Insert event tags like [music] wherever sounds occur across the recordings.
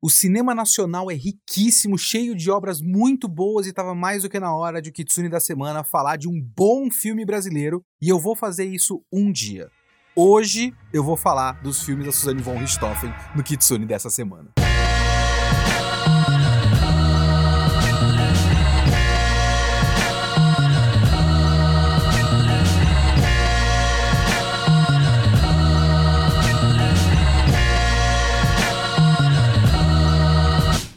O cinema nacional é riquíssimo, cheio de obras muito boas e estava mais do que na hora de o Kitsune da semana falar de um bom filme brasileiro e eu vou fazer isso um dia. Hoje eu vou falar dos filmes da Suzanne von Richthofen no Kitsune dessa semana.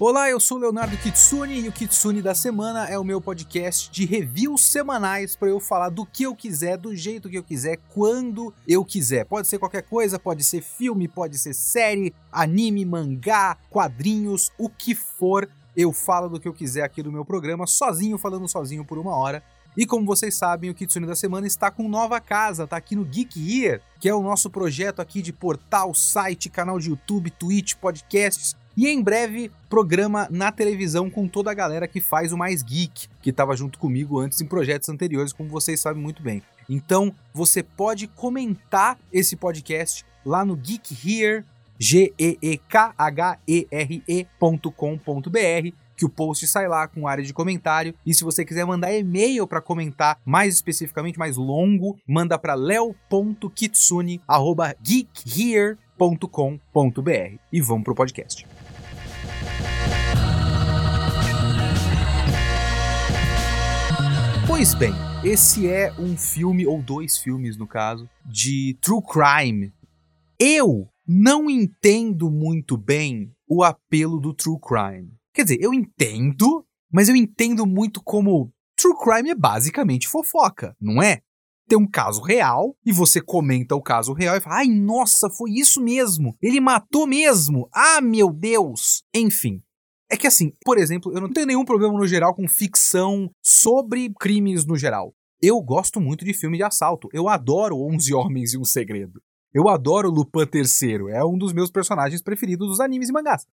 Olá, eu sou Leonardo Kitsune e o Kitsune da Semana é o meu podcast de reviews semanais para eu falar do que eu quiser, do jeito que eu quiser, quando eu quiser. Pode ser qualquer coisa, pode ser filme, pode ser série, anime, mangá, quadrinhos, o que for. Eu falo do que eu quiser aqui no meu programa, sozinho, falando sozinho por uma hora. E como vocês sabem, o Kitsune da Semana está com nova casa, tá aqui no Geek Here, que é o nosso projeto aqui de portal, site, canal de YouTube, Twitch, podcasts, e em breve, programa na televisão com toda a galera que faz o Mais Geek, que estava junto comigo antes em projetos anteriores, como vocês sabem muito bem. Então, você pode comentar esse podcast lá no Geek Here, G-E-E-K-H-E-R-E.com.br, que o post sai lá com área de comentário. E se você quiser mandar e-mail para comentar mais especificamente, mais longo, manda para leo.kitsune@geekhere.com.br e vamos pro podcast. Pois bem, esse é um filme, ou dois filmes no caso, de true crime. Eu não entendo muito bem o apelo do true crime. Quer dizer, eu entendo, mas eu entendo muito como true crime é basicamente fofoca, não é? Tem um caso real e você comenta o caso real e fala: ai, nossa, foi isso mesmo, ele matou mesmo, ah, meu Deus. Enfim, é que assim, por exemplo, eu não tenho nenhum problema no geral com ficção sobre crimes no geral. Eu gosto muito de filme de assalto. Eu adoro 11 Homens e um Segredo. Eu adoro Lupin III. É um dos meus personagens preferidos dos animes e mangás.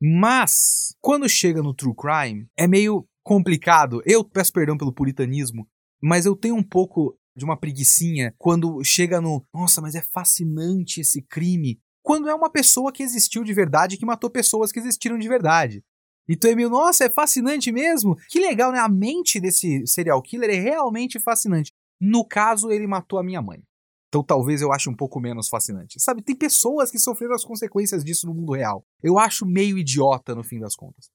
Mas, quando chega no True Crime, é meio complicado. Eu peço perdão pelo puritanismo, mas eu tenho um pouco de uma preguiçinha quando chega no. Nossa, mas é fascinante esse crime. Quando é uma pessoa que existiu de verdade que matou pessoas que existiram de verdade. Então é meio, nossa, é fascinante mesmo. Que legal, né? A mente desse serial killer é realmente fascinante. No caso, ele matou a minha mãe. Então talvez eu ache um pouco menos fascinante. Sabe, tem pessoas que sofreram as consequências disso no mundo real. Eu acho meio idiota no fim das contas.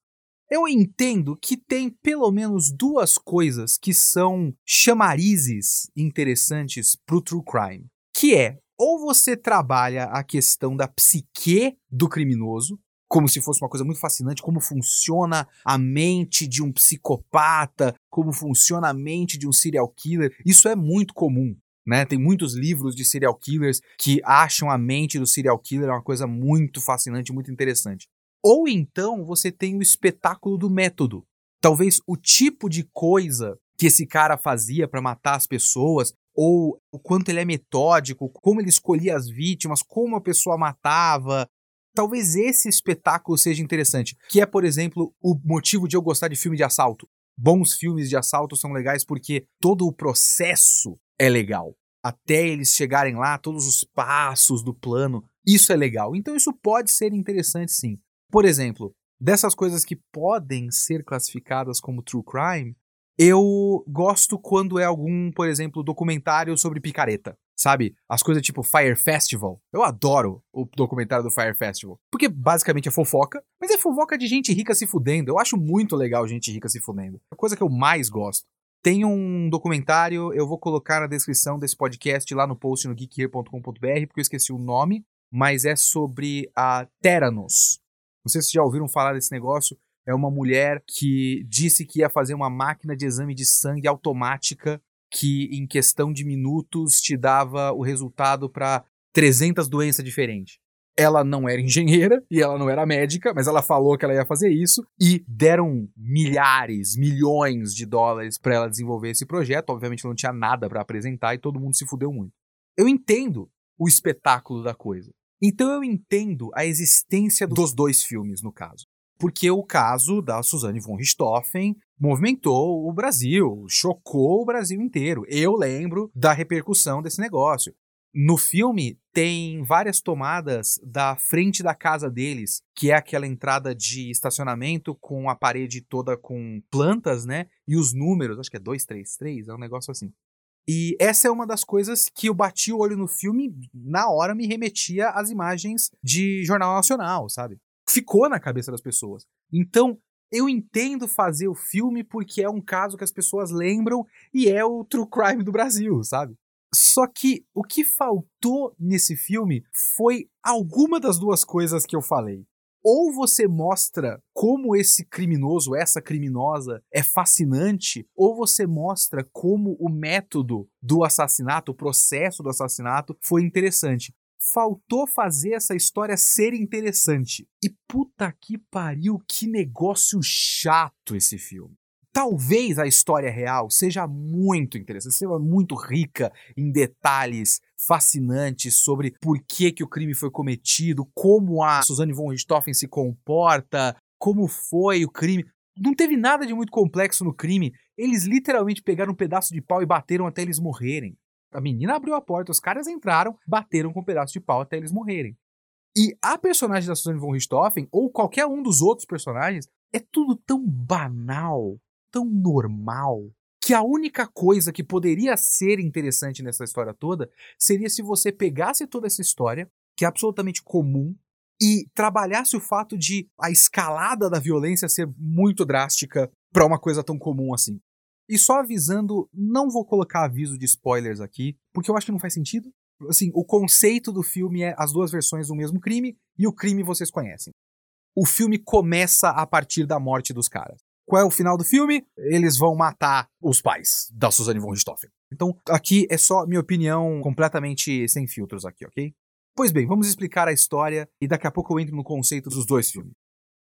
Eu entendo que tem pelo menos duas coisas que são chamarizes interessantes pro true crime, que é ou você trabalha a questão da psique do criminoso, como se fosse uma coisa muito fascinante, como funciona a mente de um psicopata, como funciona a mente de um serial killer. Isso é muito comum. Né? Tem muitos livros de serial killers que acham a mente do serial killer uma coisa muito fascinante, muito interessante. Ou então você tem o espetáculo do método. Talvez o tipo de coisa que esse cara fazia para matar as pessoas, ou o quanto ele é metódico, como ele escolhia as vítimas, como a pessoa matava, Talvez esse espetáculo seja interessante, que é, por exemplo, o motivo de eu gostar de filme de assalto. Bons filmes de assalto são legais porque todo o processo é legal. Até eles chegarem lá, todos os passos do plano, isso é legal. Então isso pode ser interessante sim. Por exemplo, dessas coisas que podem ser classificadas como true crime, eu gosto quando é algum, por exemplo, documentário sobre picareta sabe? As coisas tipo Fire Festival. Eu adoro o documentário do Fire Festival. Porque basicamente é fofoca, mas é fofoca de gente rica se fudendo. Eu acho muito legal gente rica se fudendo. É a coisa que eu mais gosto. Tem um documentário, eu vou colocar na descrição desse podcast lá no post no geekhere.com.br, porque eu esqueci o nome, mas é sobre a Theranos. Não sei se já ouviram falar desse negócio. É uma mulher que disse que ia fazer uma máquina de exame de sangue automática que em questão de minutos te dava o resultado para 300 doenças diferentes. Ela não era engenheira e ela não era médica, mas ela falou que ela ia fazer isso e deram milhares, milhões de dólares para ela desenvolver esse projeto. Obviamente não tinha nada para apresentar e todo mundo se fudeu muito. Eu entendo o espetáculo da coisa. Então eu entendo a existência dos dois filmes no caso porque o caso da Suzane von Richthofen movimentou o Brasil, chocou o Brasil inteiro. Eu lembro da repercussão desse negócio. No filme tem várias tomadas da frente da casa deles, que é aquela entrada de estacionamento com a parede toda com plantas, né? E os números, acho que é 233, é um negócio assim. E essa é uma das coisas que eu bati o olho no filme, na hora me remetia às imagens de Jornal Nacional, sabe? Ficou na cabeça das pessoas. Então, eu entendo fazer o filme porque é um caso que as pessoas lembram e é o true crime do Brasil, sabe? Só que o que faltou nesse filme foi alguma das duas coisas que eu falei. Ou você mostra como esse criminoso, essa criminosa é fascinante, ou você mostra como o método do assassinato, o processo do assassinato foi interessante faltou fazer essa história ser interessante. E puta que pariu, que negócio chato esse filme. Talvez a história real seja muito interessante, seja muito rica em detalhes fascinantes sobre por que, que o crime foi cometido, como a Suzanne von Richthofen se comporta, como foi o crime. Não teve nada de muito complexo no crime. Eles literalmente pegaram um pedaço de pau e bateram até eles morrerem. A menina abriu a porta, os caras entraram, bateram com um pedaço de pau até eles morrerem. E a personagem da Susan von Richthofen, ou qualquer um dos outros personagens, é tudo tão banal, tão normal, que a única coisa que poderia ser interessante nessa história toda seria se você pegasse toda essa história, que é absolutamente comum, e trabalhasse o fato de a escalada da violência ser muito drástica para uma coisa tão comum assim. E só avisando, não vou colocar aviso de spoilers aqui, porque eu acho que não faz sentido. Assim, o conceito do filme é as duas versões do mesmo crime e o crime vocês conhecem. O filme começa a partir da morte dos caras. Qual é o final do filme? Eles vão matar os pais da Suzanne von Richthofen. Então, aqui é só minha opinião completamente sem filtros aqui, ok? Pois bem, vamos explicar a história e daqui a pouco eu entro no conceito dos dois filmes.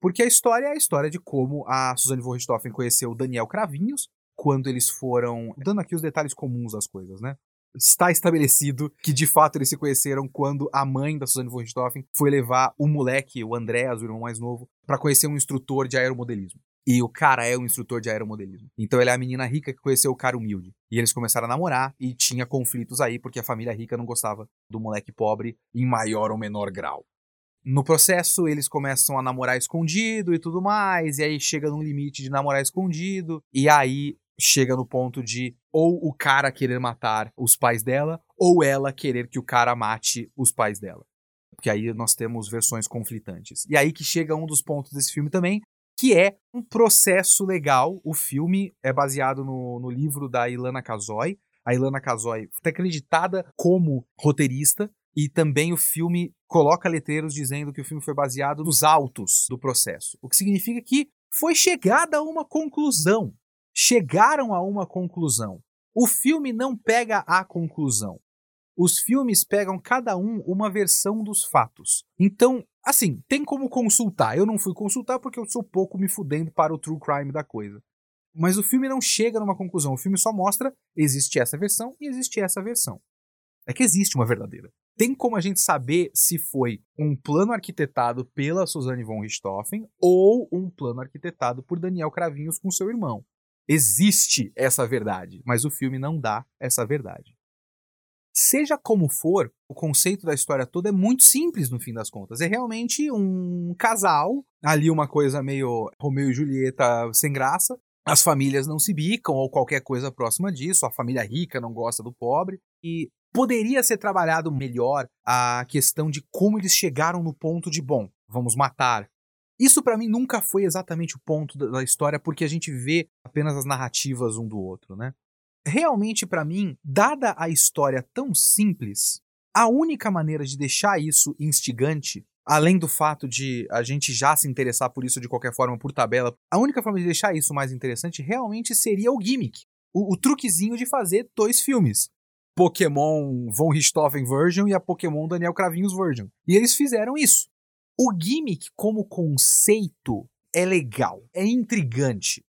Porque a história é a história de como a Suzanne von Richthofen conheceu Daniel Cravinhos, quando eles foram. Dando aqui os detalhes comuns das coisas, né? Está estabelecido que de fato eles se conheceram quando a mãe da Suzanne von Richthofen foi levar o moleque, o Andréas, o irmão mais novo, para conhecer um instrutor de aeromodelismo. E o cara é um instrutor de aeromodelismo. Então ele é a menina rica que conheceu o cara humilde. E eles começaram a namorar e tinha conflitos aí porque a família rica não gostava do moleque pobre em maior ou menor grau. No processo, eles começam a namorar escondido e tudo mais, e aí chega num limite de namorar escondido, e aí chega no ponto de ou o cara querer matar os pais dela, ou ela querer que o cara mate os pais dela. Porque aí nós temos versões conflitantes. E aí que chega um dos pontos desse filme também, que é um processo legal. O filme é baseado no, no livro da Ilana Kazoy. A Ilana Kazoy está acreditada como roteirista, e também o filme coloca letreiros dizendo que o filme foi baseado nos autos do processo. O que significa que foi chegada a uma conclusão chegaram a uma conclusão. O filme não pega a conclusão. Os filmes pegam cada um uma versão dos fatos. Então, assim, tem como consultar. Eu não fui consultar porque eu sou pouco me fudendo para o true crime da coisa. Mas o filme não chega numa conclusão. O filme só mostra existe essa versão e existe essa versão. É que existe uma verdadeira. Tem como a gente saber se foi um plano arquitetado pela Suzanne von Richthofen ou um plano arquitetado por Daniel Cravinhos com seu irmão. Existe essa verdade, mas o filme não dá essa verdade. Seja como for, o conceito da história toda é muito simples no fim das contas. É realmente um casal, ali uma coisa meio Romeu e Julieta sem graça. As famílias não se bicam ou qualquer coisa próxima disso. A família rica não gosta do pobre. E poderia ser trabalhado melhor a questão de como eles chegaram no ponto de, bom, vamos matar isso para mim nunca foi exatamente o ponto da, história, porque a gente vê apenas as narrativas um do outro, né? Realmente para mim, dada a história tão simples, a única maneira de deixar isso instigante, além do fato de a gente já se interessar por isso de qualquer forma por tabela, a única forma de deixar isso mais interessante realmente seria o gimmick, o, o truquezinho de fazer dois filmes. Pokémon Von Richthofen Version e a Pokémon Daniel Cravinhos Version. E eles fizeram isso. O gimmick como conceito é legal, é intrigante.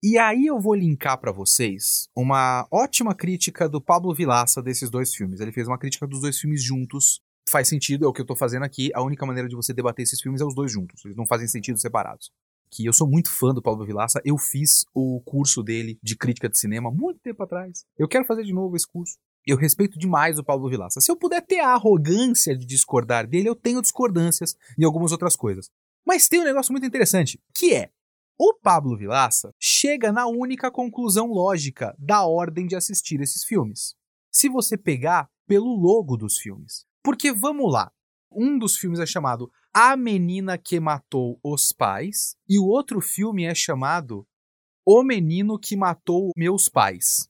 E aí eu vou linkar para vocês uma ótima crítica do Pablo Vilaça desses dois filmes. Ele fez uma crítica dos dois filmes juntos. Faz sentido, é o que eu tô fazendo aqui. A única maneira de você debater esses filmes é os dois juntos. Eles não fazem sentido separados. Que eu sou muito fã do Pablo Vilaça. Eu fiz o curso dele de crítica de cinema muito tempo atrás. Eu quero fazer de novo esse curso. Eu respeito demais o Pablo Vilaça. Se eu puder ter a arrogância de discordar dele, eu tenho discordâncias em algumas outras coisas. Mas tem um negócio muito interessante, que é o Pablo Vilaça chega na única conclusão lógica da ordem de assistir esses filmes. Se você pegar pelo logo dos filmes. Porque vamos lá, um dos filmes é chamado A Menina que Matou os Pais e o outro filme é chamado O Menino que Matou Meus Pais.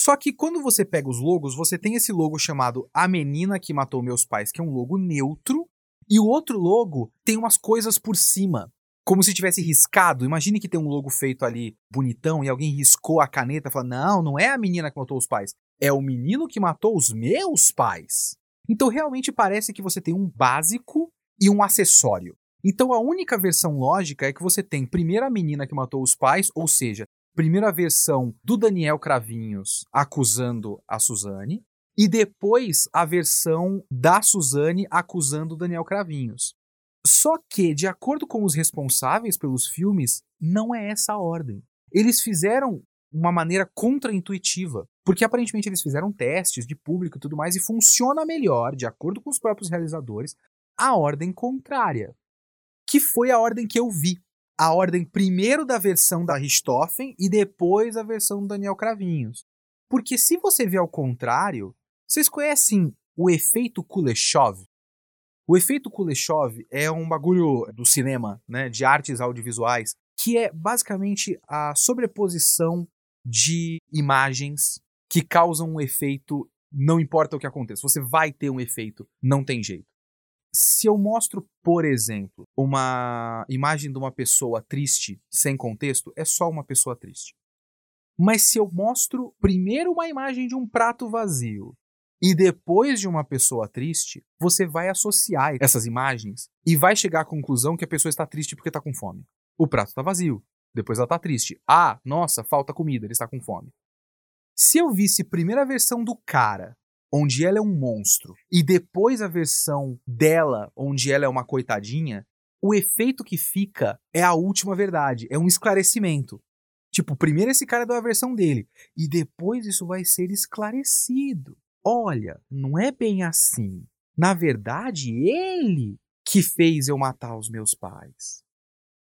Só que quando você pega os logos, você tem esse logo chamado A Menina que Matou Meus Pais, que é um logo neutro, e o outro logo tem umas coisas por cima, como se tivesse riscado. Imagine que tem um logo feito ali bonitão e alguém riscou a caneta e falou: Não, não é a menina que matou os pais, é o menino que matou os meus pais. Então realmente parece que você tem um básico e um acessório. Então a única versão lógica é que você tem primeiro a menina que matou os pais, ou seja, primeira versão do Daniel Cravinhos acusando a Suzane, e depois a versão da Suzane acusando o Daniel Cravinhos. Só que, de acordo com os responsáveis pelos filmes, não é essa a ordem. Eles fizeram uma maneira contraintuitiva, porque aparentemente eles fizeram testes de público e tudo mais e funciona melhor, de acordo com os próprios realizadores, a ordem contrária, que foi a ordem que eu vi a ordem primeiro da versão da Richthofen e depois a versão do Daniel Cravinhos. Porque se você vê ao contrário, vocês conhecem o efeito Kuleshov? O efeito Kuleshov é um bagulho do cinema, né, de artes audiovisuais, que é basicamente a sobreposição de imagens que causam um efeito, não importa o que aconteça, você vai ter um efeito, não tem jeito. Se eu mostro, por exemplo, uma imagem de uma pessoa triste sem contexto, é só uma pessoa triste. Mas se eu mostro primeiro uma imagem de um prato vazio e depois de uma pessoa triste, você vai associar essas imagens e vai chegar à conclusão que a pessoa está triste porque está com fome. O prato está vazio, depois ela está triste. Ah, nossa, falta comida, ele está com fome. Se eu visse primeiro a versão do cara onde ela é um monstro, e depois a versão dela, onde ela é uma coitadinha, o efeito que fica é a última verdade, é um esclarecimento. Tipo, primeiro esse cara deu a versão dele, e depois isso vai ser esclarecido. Olha, não é bem assim. Na verdade, ele que fez eu matar os meus pais.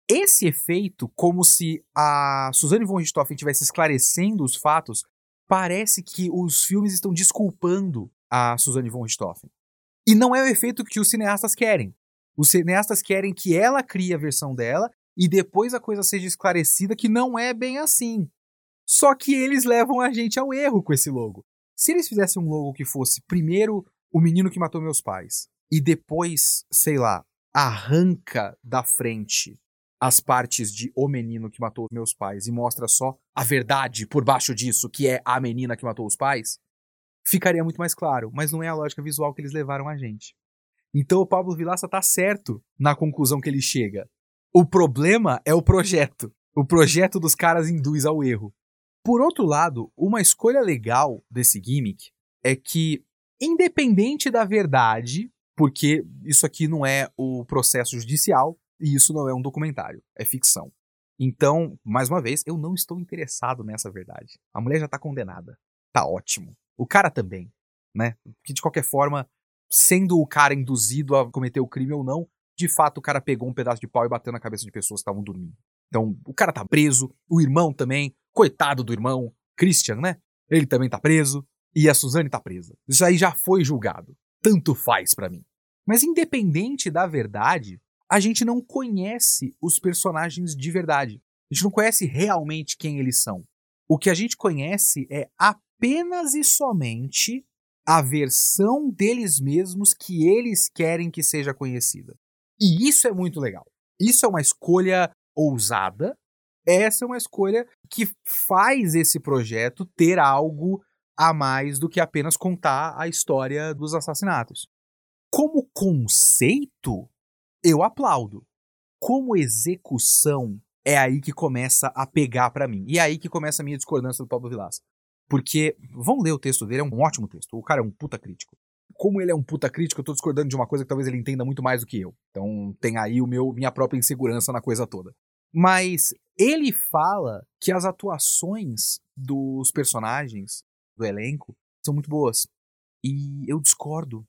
Esse efeito, como se a Suzanne von Richthofen estivesse esclarecendo os fatos, parece que os filmes estão desculpando a Suzanne von Richthofen. E não é o efeito que os cineastas querem. Os cineastas querem que ela crie a versão dela e depois a coisa seja esclarecida que não é bem assim. Só que eles levam a gente ao erro com esse logo. Se eles fizessem um logo que fosse primeiro o menino que matou meus pais e depois, sei lá, arranca da frente as partes de o menino que matou meus pais e mostra só a verdade por baixo disso, que é a menina que matou os pais, ficaria muito mais claro. Mas não é a lógica visual que eles levaram a gente. Então o Pablo Vilaça tá certo na conclusão que ele chega. O problema é o projeto. O projeto dos caras induz ao erro. Por outro lado, uma escolha legal desse gimmick é que, independente da verdade, porque isso aqui não é o processo judicial, e isso não é um documentário, é ficção. Então, mais uma vez, eu não estou interessado nessa verdade. A mulher já está condenada. Tá ótimo. O cara também, né? Que de qualquer forma, sendo o cara induzido a cometer o crime ou não, de fato o cara pegou um pedaço de pau e bateu na cabeça de pessoas que estavam dormindo. Então, o cara tá preso, o irmão também, coitado do irmão, Christian, né? Ele também tá preso e a Suzane tá presa. Isso aí já foi julgado. Tanto faz para mim. Mas independente da verdade, a gente não conhece os personagens de verdade. A gente não conhece realmente quem eles são. O que a gente conhece é apenas e somente a versão deles mesmos que eles querem que seja conhecida. E isso é muito legal. Isso é uma escolha ousada. Essa é uma escolha que faz esse projeto ter algo a mais do que apenas contar a história dos assassinatos. Como conceito, eu aplaudo. Como execução, é aí que começa a pegar para mim. E é aí que começa a minha discordância do Pablo Vilaça. Porque, vão ler o texto dele, é um ótimo texto. O cara é um puta crítico. Como ele é um puta crítico, eu tô discordando de uma coisa que talvez ele entenda muito mais do que eu. Então tem aí o meu minha própria insegurança na coisa toda. Mas ele fala que as atuações dos personagens do elenco são muito boas. E eu discordo.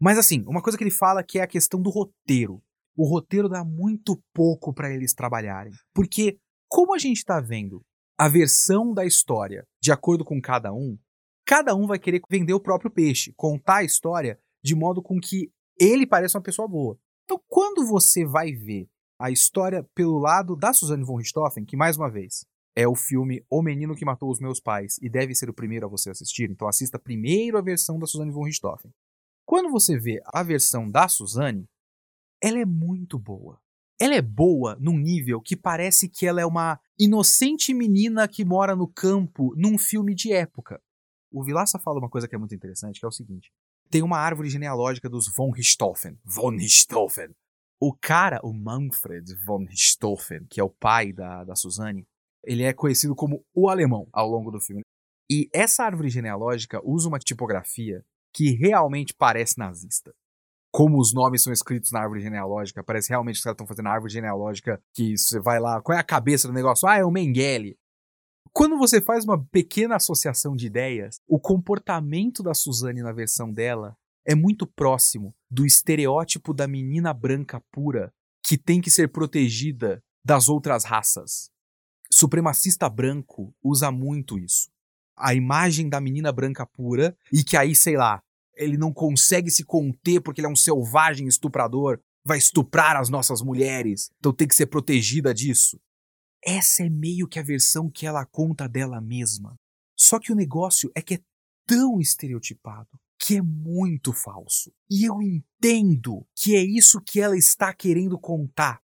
Mas assim, uma coisa que ele fala que é a questão do roteiro. O roteiro dá muito pouco para eles trabalharem. Porque, como a gente tá vendo a versão da história de acordo com cada um, cada um vai querer vender o próprio peixe, contar a história de modo com que ele pareça uma pessoa boa. Então, quando você vai ver a história pelo lado da Suzanne von Richthofen, que mais uma vez é o filme O Menino que Matou os Meus Pais e deve ser o primeiro a você assistir, então assista primeiro a versão da Suzanne von Richthofen. Quando você vê a versão da Suzanne, ela é muito boa. Ela é boa num nível que parece que ela é uma inocente menina que mora no campo num filme de época. O Vilaça fala uma coisa que é muito interessante, que é o seguinte: tem uma árvore genealógica dos von Richthofen. Von Richthofen. O cara, o Manfred von Richthofen, que é o pai da, da Suzanne, ele é conhecido como o alemão ao longo do filme. E essa árvore genealógica usa uma tipografia que realmente parece nazista. Como os nomes são escritos na árvore genealógica, parece realmente que os caras estão fazendo a árvore genealógica que você vai lá, qual é a cabeça do negócio? Ah, é o Mengele. Quando você faz uma pequena associação de ideias, o comportamento da Suzane na versão dela é muito próximo do estereótipo da menina branca pura que tem que ser protegida das outras raças. Supremacista branco usa muito isso. A imagem da menina branca pura e que aí, sei lá, ele não consegue se conter porque ele é um selvagem estuprador, vai estuprar as nossas mulheres, então tem que ser protegida disso. Essa é meio que a versão que ela conta dela mesma. Só que o negócio é que é tão estereotipado que é muito falso. E eu entendo que é isso que ela está querendo contar.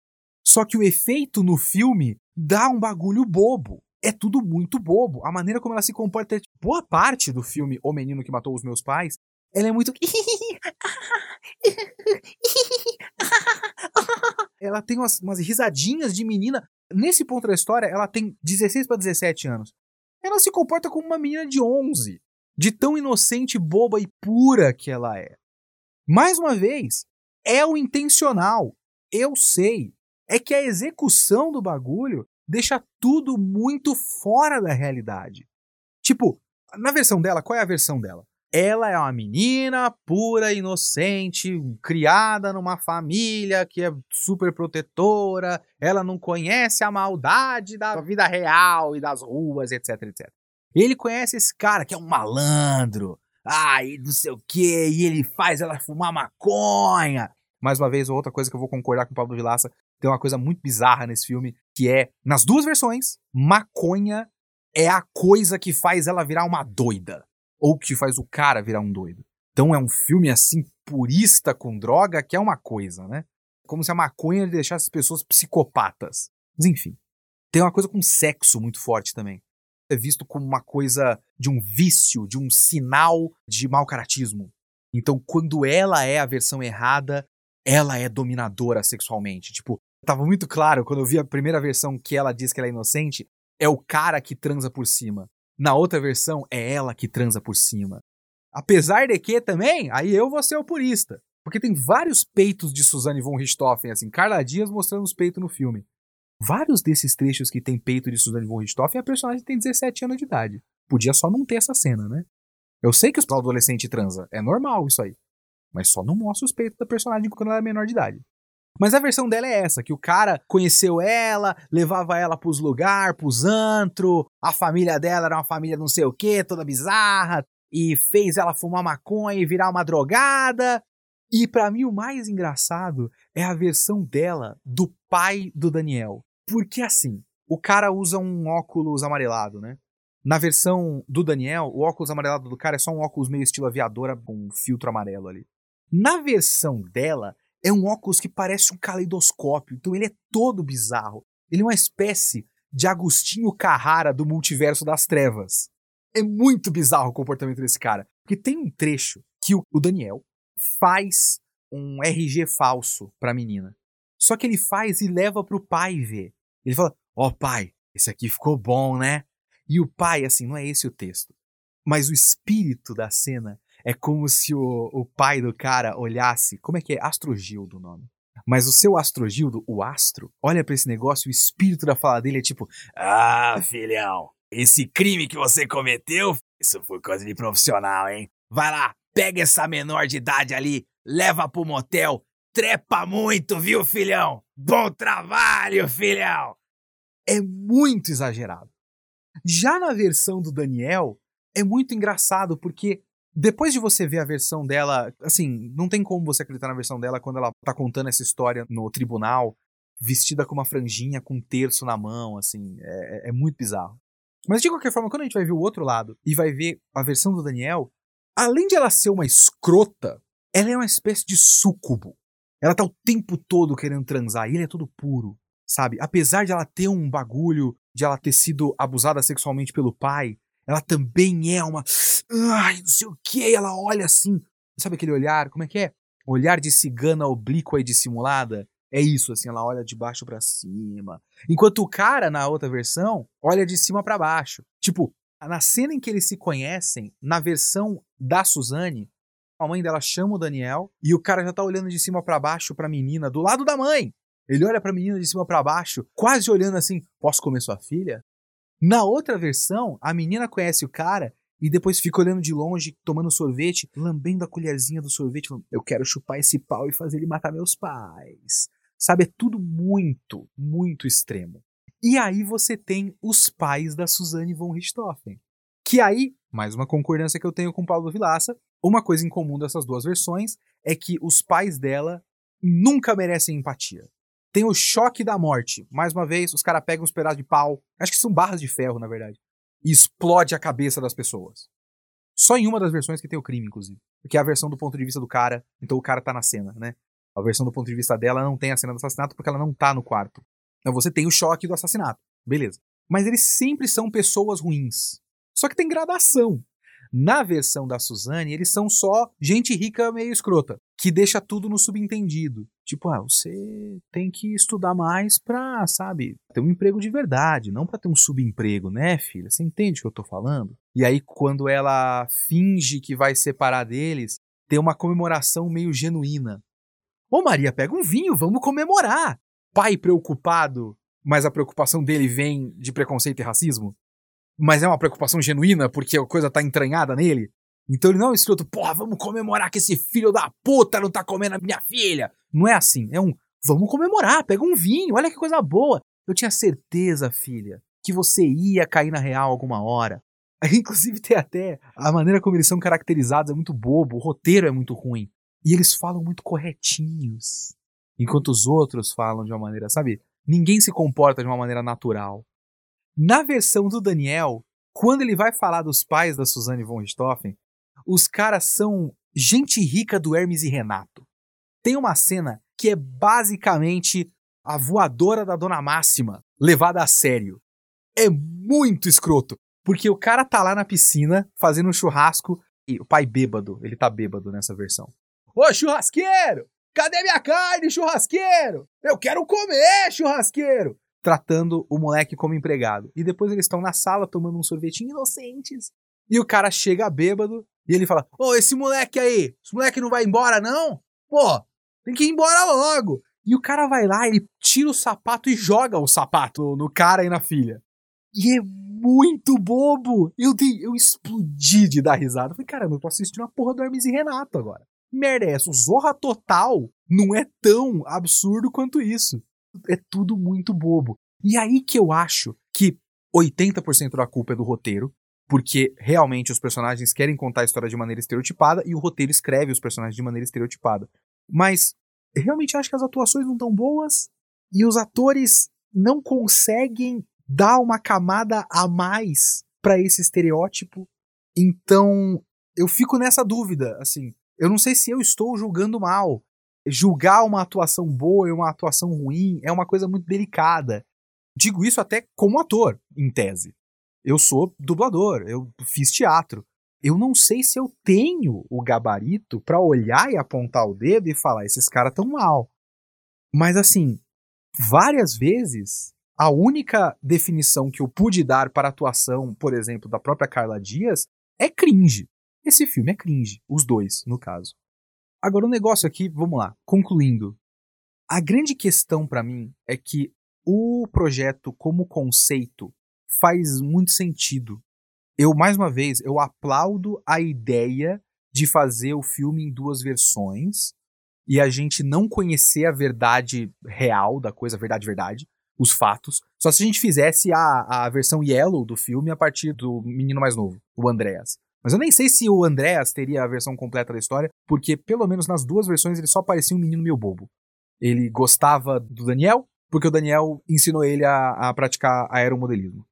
Só que o efeito no filme dá um bagulho bobo. É tudo muito bobo. A maneira como ela se comporta. Boa parte do filme O Menino que Matou os Meus Pais, ela é muito. [laughs] ela tem umas, umas risadinhas de menina. Nesse ponto da história, ela tem 16 para 17 anos. Ela se comporta como uma menina de 11. De tão inocente, boba e pura que ela é. Mais uma vez, é o intencional. Eu sei é que a execução do bagulho deixa tudo muito fora da realidade. Tipo, na versão dela, qual é a versão dela? Ela é uma menina pura, inocente, criada numa família que é super protetora, ela não conhece a maldade da vida real e das ruas, etc, etc. Ele conhece esse cara que é um malandro, ah, não sei o que, e ele faz ela fumar maconha. Mais uma vez, outra coisa que eu vou concordar com o Pablo Vilaça, tem uma coisa muito bizarra nesse filme, que é, nas duas versões, maconha é a coisa que faz ela virar uma doida. Ou que faz o cara virar um doido. Então é um filme assim, purista com droga, que é uma coisa, né? Como se a maconha deixasse as pessoas psicopatas. Mas enfim. Tem uma coisa com sexo muito forte também. É visto como uma coisa de um vício, de um sinal de mau caratismo. Então, quando ela é a versão errada, ela é dominadora sexualmente. Tipo, tava muito claro quando eu vi a primeira versão que ela diz que ela é inocente, é o cara que transa por cima. Na outra versão, é ela que transa por cima. Apesar de que também, aí eu vou ser o purista. Porque tem vários peitos de Suzanne von Richthofen, assim, Carla Dias mostrando os peitos no filme. Vários desses trechos que tem peito de Suzanne von Richthofen, a personagem tem 17 anos de idade. Podia só não ter essa cena, né? Eu sei que o adolescente transa, é normal isso aí. Mas só não mostra os peitos da personagem quando ela é menor de idade. Mas a versão dela é essa, que o cara conheceu ela, levava ela pros lugares, pros antro, a família dela era uma família não sei o que, toda bizarra, e fez ela fumar maconha e virar uma drogada. E para mim o mais engraçado é a versão dela do pai do Daniel. Porque assim, o cara usa um óculos amarelado, né? Na versão do Daniel, o óculos amarelado do cara é só um óculos meio estilo aviadora com um filtro amarelo ali. Na versão dela, é um óculos que parece um caleidoscópio, então ele é todo bizarro. Ele é uma espécie de Agostinho Carrara do multiverso das trevas. É muito bizarro o comportamento desse cara. Porque tem um trecho que o Daniel faz um RG falso pra menina. Só que ele faz e leva pro pai ver. Ele fala: Ó, oh, pai, esse aqui ficou bom, né? E o pai, assim, não é esse o texto. Mas o espírito da cena é como se o, o pai do cara olhasse. Como é que é? Astrogildo o nome. Mas o seu Astrogildo, o astro, olha para esse negócio e o espírito da fala dele é tipo: Ah, filhão, esse crime que você cometeu Isso foi coisa de profissional, hein? Vai lá, pega essa menor de idade ali, leva pro motel, trepa muito, viu, filhão? Bom trabalho, filhão! É muito exagerado. Já na versão do Daniel, é muito engraçado porque depois de você ver a versão dela, assim, não tem como você acreditar na versão dela quando ela tá contando essa história no tribunal, vestida com uma franjinha, com um terço na mão, assim, é, é, é muito bizarro. Mas de qualquer forma, quando a gente vai ver o outro lado e vai ver a versão do Daniel, além de ela ser uma escrota, ela é uma espécie de súcubo. Ela tá o tempo todo querendo transar e ele é todo puro, sabe? Apesar de ela ter um bagulho, de ela ter sido abusada sexualmente pelo pai, ela também é uma. Ai, não sei o que. Ela olha assim. Sabe aquele olhar? Como é que é? Olhar de cigana oblíqua e dissimulada. É isso, assim, ela olha de baixo para cima. Enquanto o cara, na outra versão, olha de cima para baixo. Tipo, na cena em que eles se conhecem, na versão da Suzane, a mãe dela chama o Daniel e o cara já tá olhando de cima para baixo pra menina, do lado da mãe. Ele olha pra menina de cima para baixo, quase olhando assim: Posso comer sua filha? Na outra versão, a menina conhece o cara e depois fica olhando de longe, tomando sorvete, lambendo a colherzinha do sorvete, falando, eu quero chupar esse pau e fazer ele matar meus pais. Sabe, é tudo muito, muito extremo. E aí você tem os pais da Suzanne von Richthofen. Que aí, mais uma concordância que eu tenho com Paulo Vilaça, uma coisa em comum dessas duas versões é que os pais dela nunca merecem empatia. Tem o choque da morte. Mais uma vez, os caras pegam uns pedaços de pau, acho que são barras de ferro, na verdade, e explode a cabeça das pessoas. Só em uma das versões que tem o crime, inclusive. Porque é a versão do ponto de vista do cara, então o cara tá na cena, né? A versão do ponto de vista dela não tem a cena do assassinato porque ela não tá no quarto. Então você tem o choque do assassinato. Beleza. Mas eles sempre são pessoas ruins. Só que tem gradação. Na versão da Suzane, eles são só gente rica meio escrota, que deixa tudo no subentendido. Tipo, ah, você tem que estudar mais pra, sabe, ter um emprego de verdade, não para ter um subemprego, né, filha? Você entende o que eu tô falando? E aí, quando ela finge que vai separar deles, tem uma comemoração meio genuína. Ô Maria, pega um vinho, vamos comemorar! Pai preocupado, mas a preocupação dele vem de preconceito e racismo? Mas é uma preocupação genuína porque a coisa tá entranhada nele? Então ele não é um escroto, porra, vamos comemorar que esse filho da puta não tá comendo a minha filha. Não é assim, é um, vamos comemorar, pega um vinho, olha que coisa boa. Eu tinha certeza, filha, que você ia cair na real alguma hora. [laughs] Inclusive tem até a maneira como eles são caracterizados é muito bobo, o roteiro é muito ruim. E eles falam muito corretinhos. Enquanto os outros falam de uma maneira, sabe? Ninguém se comporta de uma maneira natural. Na versão do Daniel, quando ele vai falar dos pais da Suzanne von Richthofen, os caras são gente rica do Hermes e Renato. Tem uma cena que é basicamente a voadora da Dona Máxima levada a sério. É muito escroto, porque o cara tá lá na piscina fazendo um churrasco e o pai bêbado, ele tá bêbado nessa versão. Ô churrasqueiro, cadê minha carne, churrasqueiro? Eu quero comer, churrasqueiro! Tratando o moleque como empregado. E depois eles estão na sala tomando um sorvetinho inocentes. E o cara chega bêbado e ele fala: Ô, esse moleque aí, esse moleque não vai embora, não? Pô, tem que ir embora logo. E o cara vai lá, ele tira o sapato e joga o sapato no cara e na filha. E é muito bobo. Eu, dei, eu explodi de dar risada. Falei, caramba, eu tô assistindo a porra do Hermes e Renato agora. merda é essa? O Zorra Total não é tão absurdo quanto isso. É tudo muito bobo. E aí que eu acho que 80% da culpa é do roteiro, porque realmente os personagens querem contar a história de maneira estereotipada e o roteiro escreve os personagens de maneira estereotipada. Mas realmente acho que as atuações não estão boas e os atores não conseguem dar uma camada a mais para esse estereótipo. Então, eu fico nessa dúvida, assim, eu não sei se eu estou julgando mal. Julgar uma atuação boa e uma atuação ruim é uma coisa muito delicada. Digo isso até como ator, em tese. Eu sou dublador, eu fiz teatro. Eu não sei se eu tenho o gabarito para olhar e apontar o dedo e falar: esses caras tão mal. Mas assim, várias vezes, a única definição que eu pude dar para a atuação, por exemplo, da própria Carla Dias é cringe. Esse filme é cringe, os dois, no caso. Agora, o negócio aqui, vamos lá, concluindo. A grande questão para mim é que o projeto, como conceito, faz muito sentido. Eu, mais uma vez, eu aplaudo a ideia de fazer o filme em duas versões e a gente não conhecer a verdade real da coisa, verdade, verdade, os fatos. Só se a gente fizesse a, a versão yellow do filme a partir do menino mais novo, o Andreas. Mas eu nem sei se o Andreas teria a versão completa da história, porque pelo menos nas duas versões ele só parecia um menino meio bobo. Ele gostava do Daniel, porque o Daniel ensinou ele a, a praticar aeromodelismo.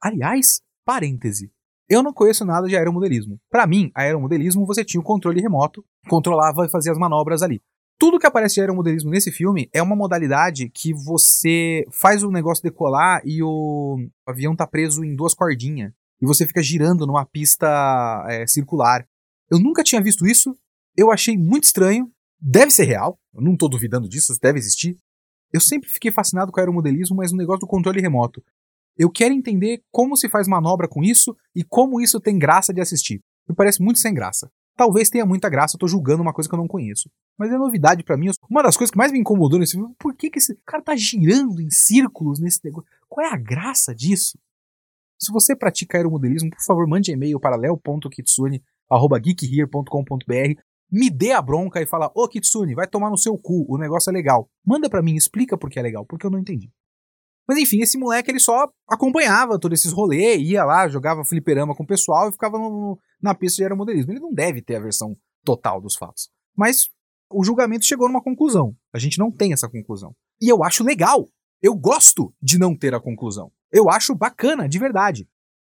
Aliás, parêntese. Eu não conheço nada de aeromodelismo. Para mim, aeromodelismo você tinha o controle remoto, controlava e fazia as manobras ali. Tudo que aparece de aeromodelismo nesse filme é uma modalidade que você faz o negócio decolar e o avião tá preso em duas cordinhas. E você fica girando numa pista é, circular. Eu nunca tinha visto isso. Eu achei muito estranho. Deve ser real. Eu não tô duvidando disso, deve existir. Eu sempre fiquei fascinado com aeromodelismo, mas no negócio do controle remoto. Eu quero entender como se faz manobra com isso e como isso tem graça de assistir. Me parece muito sem graça. Talvez tenha muita graça, eu tô julgando uma coisa que eu não conheço. Mas é novidade para mim. Uma das coisas que mais me incomodou nesse filme, por que, que esse cara tá girando em círculos nesse negócio? Qual é a graça disso? Se você pratica aeromodelismo, por favor, mande e-mail para leo.kitsune.geekhere.com.br me dê a bronca e fala, ô Kitsune, vai tomar no seu cu, o negócio é legal. Manda para mim, explica por que é legal, porque eu não entendi. Mas enfim, esse moleque ele só acompanhava todos esses rolês, ia lá, jogava fliperama com o pessoal e ficava no, na pista de aeromodelismo. Ele não deve ter a versão total dos fatos. Mas o julgamento chegou numa conclusão. A gente não tem essa conclusão. E eu acho legal. Eu gosto de não ter a conclusão. Eu acho bacana, de verdade.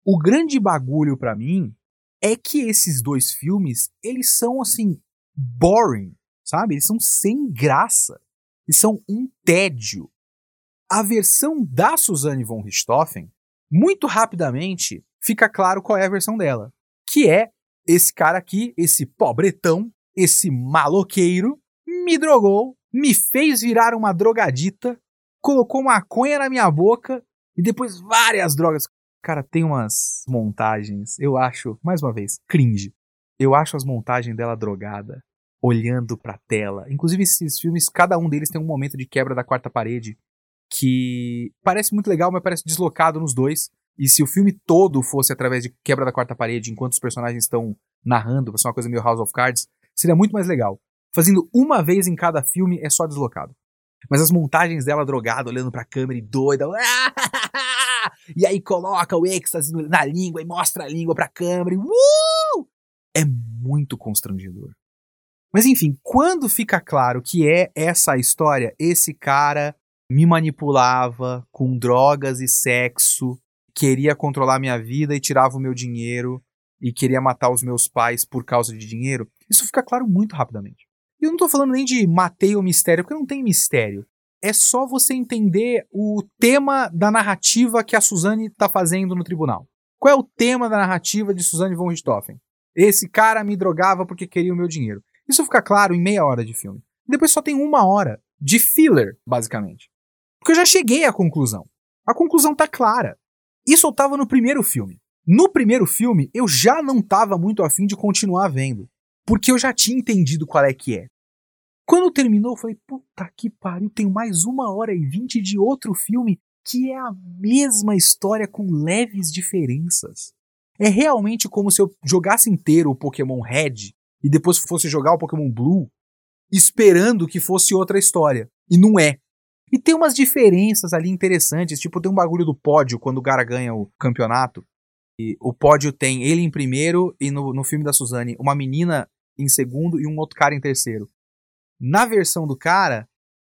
O grande bagulho para mim é que esses dois filmes, eles são assim boring, sabe? Eles são sem graça. Eles são um tédio a versão da Suzanne von Richthofen, muito rapidamente fica claro qual é a versão dela. Que é esse cara aqui, esse pobretão, esse maloqueiro, me drogou, me fez virar uma drogadita, colocou maconha na minha boca e depois várias drogas. Cara, tem umas montagens, eu acho, mais uma vez, cringe. Eu acho as montagens dela drogada, olhando pra tela. Inclusive, esses filmes, cada um deles tem um momento de quebra da quarta parede que parece muito legal, mas parece deslocado nos dois. E se o filme todo fosse através de quebra da quarta parede, enquanto os personagens estão narrando, ser uma coisa meio House of Cards, seria muito mais legal. Fazendo uma vez em cada filme é só deslocado. Mas as montagens dela drogada, olhando pra câmera e doida. [laughs] e aí coloca o êxtase na língua e mostra a língua pra câmera. E, uh! É muito constrangedor. Mas enfim, quando fica claro que é essa a história, esse cara me manipulava com drogas e sexo, queria controlar minha vida e tirava o meu dinheiro e queria matar os meus pais por causa de dinheiro, isso fica claro muito rapidamente. E eu não tô falando nem de matei o mistério, porque não tem mistério. É só você entender o tema da narrativa que a Suzane tá fazendo no tribunal. Qual é o tema da narrativa de Suzane von Richthofen? Esse cara me drogava porque queria o meu dinheiro. Isso fica claro em meia hora de filme. Depois só tem uma hora de filler, basicamente. Porque eu já cheguei à conclusão. A conclusão tá clara. Isso eu tava no primeiro filme. No primeiro filme, eu já não tava muito afim de continuar vendo. Porque eu já tinha entendido qual é que é. Quando terminou, eu falei, puta que pariu, tem mais uma hora e vinte de outro filme que é a mesma história com leves diferenças. É realmente como se eu jogasse inteiro o Pokémon Red e depois fosse jogar o Pokémon Blue, esperando que fosse outra história. E não é. E tem umas diferenças ali interessantes, tipo, tem um bagulho do pódio quando o cara ganha o campeonato. E o pódio tem ele em primeiro e no, no filme da Suzane, uma menina em segundo e um outro cara em terceiro. Na versão do cara,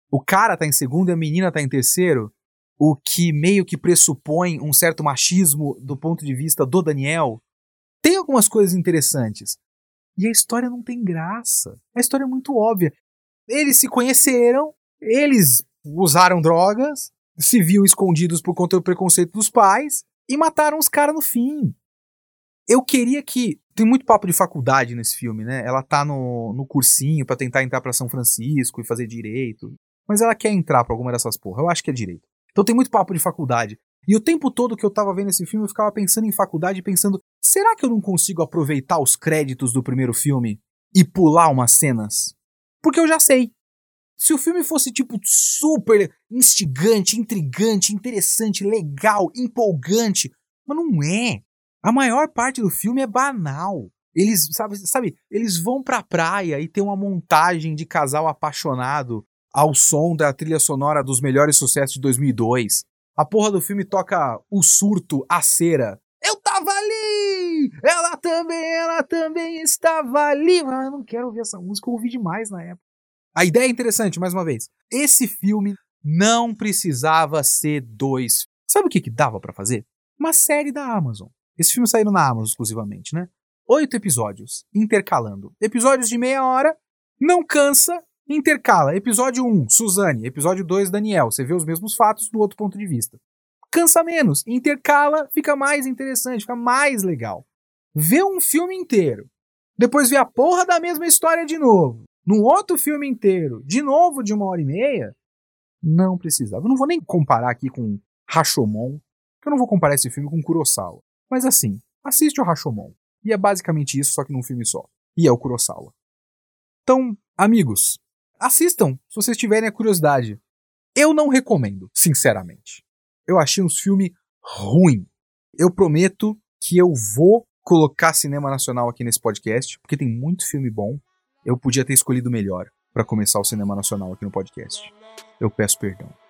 o cara tá em segundo e a menina tá em terceiro, o que meio que pressupõe um certo machismo do ponto de vista do Daniel. Tem algumas coisas interessantes. E a história não tem graça. A história é muito óbvia. Eles se conheceram, eles usaram drogas, se viam escondidos por conta do preconceito dos pais e mataram os caras no fim. Eu queria que. Tem muito papo de faculdade nesse filme, né? Ela tá no, no cursinho para tentar entrar para São Francisco e fazer direito. Mas ela quer entrar pra alguma dessas porra. Eu acho que é direito. Então tem muito papo de faculdade. E o tempo todo que eu tava vendo esse filme, eu ficava pensando em faculdade pensando: será que eu não consigo aproveitar os créditos do primeiro filme e pular umas cenas? Porque eu já sei. Se o filme fosse, tipo, super instigante, intrigante, interessante, legal, empolgante. Mas não é. A maior parte do filme é banal. Eles, sabe, sabe, eles vão pra praia e tem uma montagem de casal apaixonado ao som da trilha sonora dos melhores sucessos de 2002. A porra do filme toca o surto, a cera. Eu tava ali! Ela também, ela também estava ali. Ah, eu não quero ouvir essa música, eu ouvi demais na época. A ideia é interessante, mais uma vez. Esse filme não precisava ser dois. Sabe o que, que dava para fazer? Uma série da Amazon. Esse filme saiu na Amazon exclusivamente, né? Oito episódios, intercalando. Episódios de meia hora, não cansa, intercala. Episódio 1, Suzane. Episódio 2, Daniel. Você vê os mesmos fatos do outro ponto de vista. Cansa menos, intercala, fica mais interessante, fica mais legal. Vê um filme inteiro, depois vê a porra da mesma história de novo, num outro filme inteiro, de novo de uma hora e meia, não precisava. Eu não vou nem comparar aqui com Rashomon, que eu não vou comparar esse filme com Kurosawa. Mas assim, assiste o Rashomon. E é basicamente isso, só que num filme só. E é o Kurosawa. Então, amigos, assistam se vocês tiverem a curiosidade. Eu não recomendo, sinceramente. Eu achei um filme ruim. Eu prometo que eu vou colocar cinema nacional aqui nesse podcast, porque tem muito filme bom. Eu podia ter escolhido melhor para começar o cinema nacional aqui no podcast. Eu peço perdão.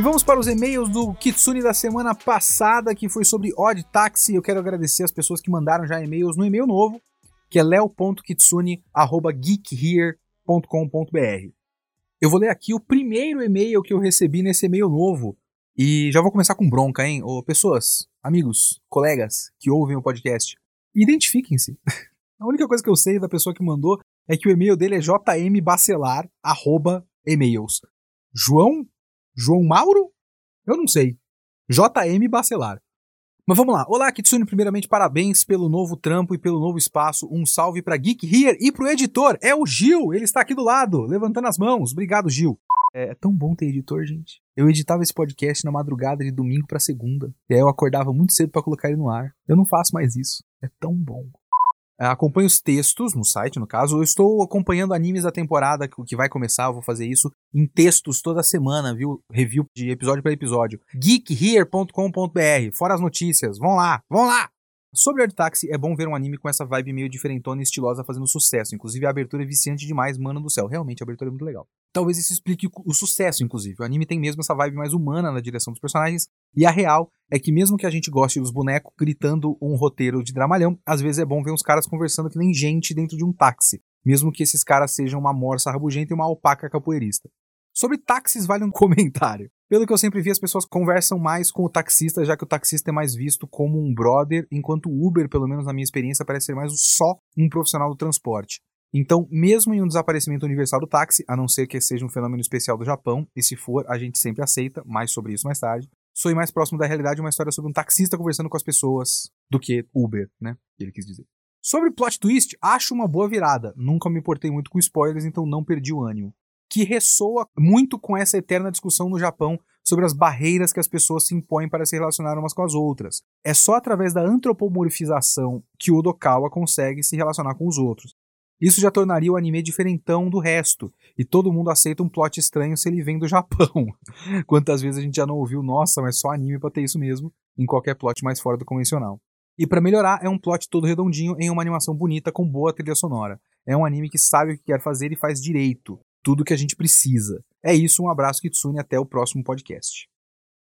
E vamos para os e-mails do Kitsune da semana passada, que foi sobre Odd Taxi. Eu quero agradecer as pessoas que mandaram já e-mails no e-mail novo, que é leo.kitsune.geekhere.com.br. Eu vou ler aqui o primeiro e-mail que eu recebi nesse e-mail novo. E já vou começar com bronca, hein? Ô, pessoas, amigos, colegas que ouvem o podcast, identifiquem-se. [laughs] A única coisa que eu sei da pessoa que mandou é que o e-mail dele é jmbacelar@emails. João João Mauro? Eu não sei. JM Bacelar. Mas vamos lá. Olá, Kitsune. Primeiramente, parabéns pelo novo trampo e pelo novo espaço. Um salve para Geek Here e pro editor. É o Gil. Ele está aqui do lado, levantando as mãos. Obrigado, Gil. É, é tão bom ter editor, gente. Eu editava esse podcast na madrugada de domingo para segunda. E aí eu acordava muito cedo para colocar ele no ar. Eu não faço mais isso. É tão bom. É, acompanho os textos no site, no caso. Eu estou acompanhando animes da temporada que vai começar. Eu vou fazer isso em textos toda semana, viu? Review de episódio para episódio. geekhere.com.br. Fora as notícias. Vão lá, vão lá! Sobre Odd Taxi, é bom ver um anime com essa vibe meio diferentona e estilosa fazendo sucesso. Inclusive, a abertura é viciante demais, mano do céu. Realmente, a abertura é muito legal. Talvez isso explique o sucesso, inclusive. O anime tem mesmo essa vibe mais humana na direção dos personagens. E a real é que, mesmo que a gente goste dos bonecos gritando um roteiro de dramalhão, às vezes é bom ver uns caras conversando que nem gente dentro de um táxi. Mesmo que esses caras sejam uma morsa rabugenta e uma alpaca capoeirista. Sobre táxis, vale um [laughs] comentário. Pelo que eu sempre vi, as pessoas conversam mais com o taxista, já que o taxista é mais visto como um brother, enquanto o Uber, pelo menos na minha experiência, parece ser mais só um profissional do transporte. Então, mesmo em um desaparecimento universal do táxi, a não ser que seja um fenômeno especial do Japão, e se for, a gente sempre aceita, mais sobre isso mais tarde, sou mais próximo da realidade uma história sobre um taxista conversando com as pessoas do que Uber, né? Ele quis dizer. Sobre plot twist, acho uma boa virada. Nunca me portei muito com spoilers, então não perdi o ânimo que ressoa muito com essa eterna discussão no Japão sobre as barreiras que as pessoas se impõem para se relacionar umas com as outras. É só através da antropomorfização que o Odokawa consegue se relacionar com os outros. Isso já tornaria o anime diferentão do resto, e todo mundo aceita um plot estranho se ele vem do Japão. [laughs] Quantas vezes a gente já não ouviu, nossa, mas só anime pra ter isso mesmo, em qualquer plot mais fora do convencional. E para melhorar, é um plot todo redondinho em uma animação bonita com boa trilha sonora. É um anime que sabe o que quer fazer e faz direito tudo que a gente precisa. É isso, um abraço Kitsune até o próximo podcast.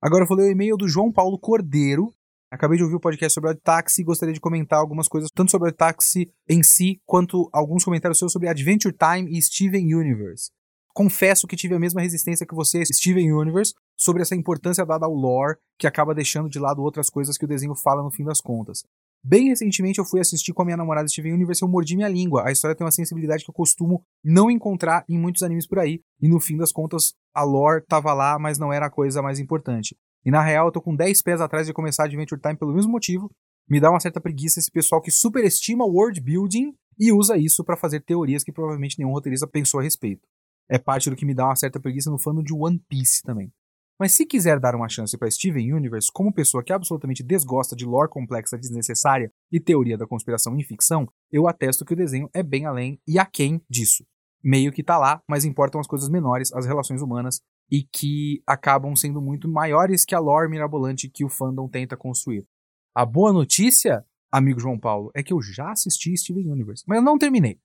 Agora eu vou ler o e-mail do João Paulo Cordeiro. Acabei de ouvir o podcast sobre o táxi e gostaria de comentar algumas coisas, tanto sobre o táxi em si, quanto alguns comentários seus sobre Adventure Time e Steven Universe. Confesso que tive a mesma resistência que você, Steven Universe, sobre essa importância dada ao lore, que acaba deixando de lado outras coisas que o desenho fala no fim das contas. Bem recentemente eu fui assistir com a minha namorada Steven Universe e eu mordi minha língua. A história tem uma sensibilidade que eu costumo não encontrar em muitos animes por aí. E no fim das contas, a lore tava lá, mas não era a coisa mais importante. E na real, eu tô com 10 pés atrás de começar Adventure Time pelo mesmo motivo. Me dá uma certa preguiça esse pessoal que superestima o world building e usa isso para fazer teorias que provavelmente nenhum roteirista pensou a respeito. É parte do que me dá uma certa preguiça no fã de One Piece também. Mas se quiser dar uma chance para Steven Universe como pessoa que absolutamente desgosta de lore complexa desnecessária e teoria da conspiração em ficção, eu atesto que o desenho é bem além e aquém disso. Meio que tá lá, mas importam as coisas menores, as relações humanas e que acabam sendo muito maiores que a lore mirabolante que o fandom tenta construir. A boa notícia, amigo João Paulo, é que eu já assisti Steven Universe, mas eu não terminei.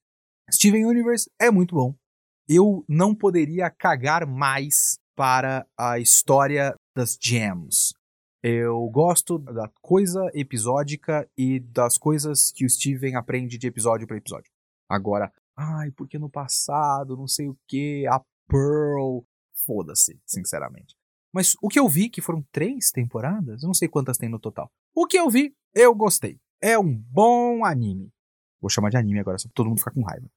Steven Universe é muito bom. Eu não poderia cagar mais para a história das gems. Eu gosto da coisa episódica e das coisas que o Steven aprende de episódio para episódio. Agora, ai, porque no passado, não sei o que, a Pearl. Foda-se, sinceramente. Mas o que eu vi, que foram três temporadas, eu não sei quantas tem no total. O que eu vi, eu gostei. É um bom anime. Vou chamar de anime agora, só pra todo mundo ficar com raiva.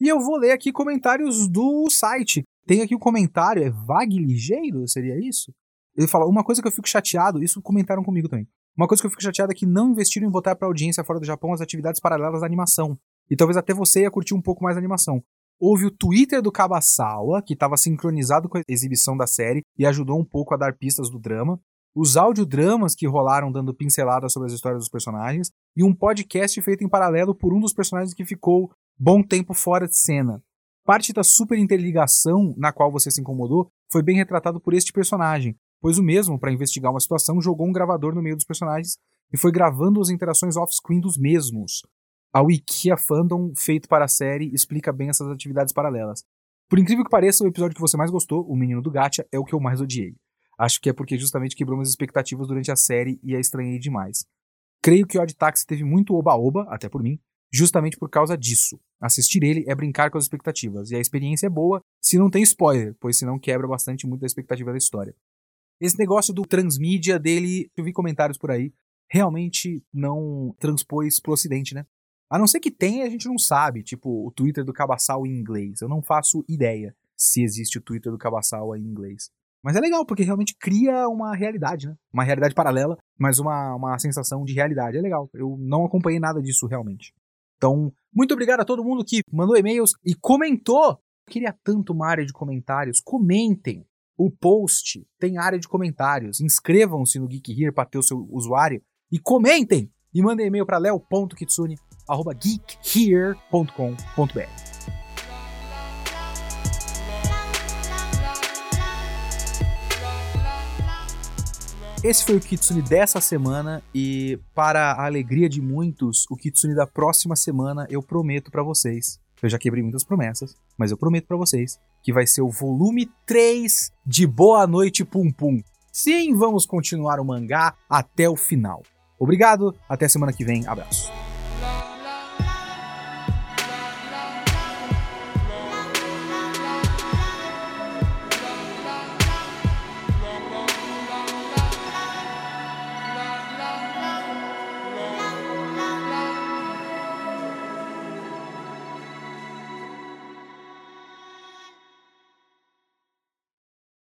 E eu vou ler aqui comentários do site. Tem aqui o um comentário, é Vague Ligeiro, seria isso? Ele fala, uma coisa que eu fico chateado, isso comentaram comigo também. Uma coisa que eu fico chateado é que não investiram em botar pra audiência fora do Japão as atividades paralelas da animação. E talvez até você ia curtir um pouco mais a animação. Houve o Twitter do Kabasawa, que estava sincronizado com a exibição da série e ajudou um pouco a dar pistas do drama. Os audiodramas que rolaram dando pinceladas sobre as histórias dos personagens. E um podcast feito em paralelo por um dos personagens que ficou bom tempo fora de cena. Parte da super interligação na qual você se incomodou foi bem retratado por este personagem, pois o mesmo, para investigar uma situação, jogou um gravador no meio dos personagens e foi gravando as interações off-screen dos mesmos. A Wikia Fandom, feito para a série, explica bem essas atividades paralelas. Por incrível que pareça, o episódio que você mais gostou, O Menino do Gacha, é o que eu mais odiei. Acho que é porque justamente quebrou minhas expectativas durante a série e a estranhei demais. Creio que Odd Taxi teve muito oba-oba, até por mim, justamente por causa disso. Assistir ele é brincar com as expectativas, e a experiência é boa se não tem spoiler, pois senão quebra bastante muito da expectativa da história. Esse negócio do transmídia dele, eu vi comentários por aí, realmente não transpôs pro ocidente, né? A não ser que tenha, a gente não sabe, tipo o Twitter do Cabaçal em inglês. Eu não faço ideia se existe o Twitter do Cabaçal em inglês. Mas é legal, porque realmente cria uma realidade, né? Uma realidade paralela, mas uma, uma sensação de realidade. É legal. Eu não acompanhei nada disso realmente. Então, muito obrigado a todo mundo que mandou e-mails e comentou. Eu queria tanto uma área de comentários. Comentem o post tem área de comentários. Inscrevam-se no Geek Here para ter o seu usuário e comentem e mandem e-mail para leo.kitsune@geekhere.com.br. Esse foi o Kitsune dessa semana e para a alegria de muitos, o Kitsune da próxima semana eu prometo para vocês eu já quebrei muitas promessas, mas eu prometo para vocês que vai ser o volume 3 de Boa Noite Pum Pum. Sim, vamos continuar o mangá até o final. Obrigado, até semana que vem, abraço.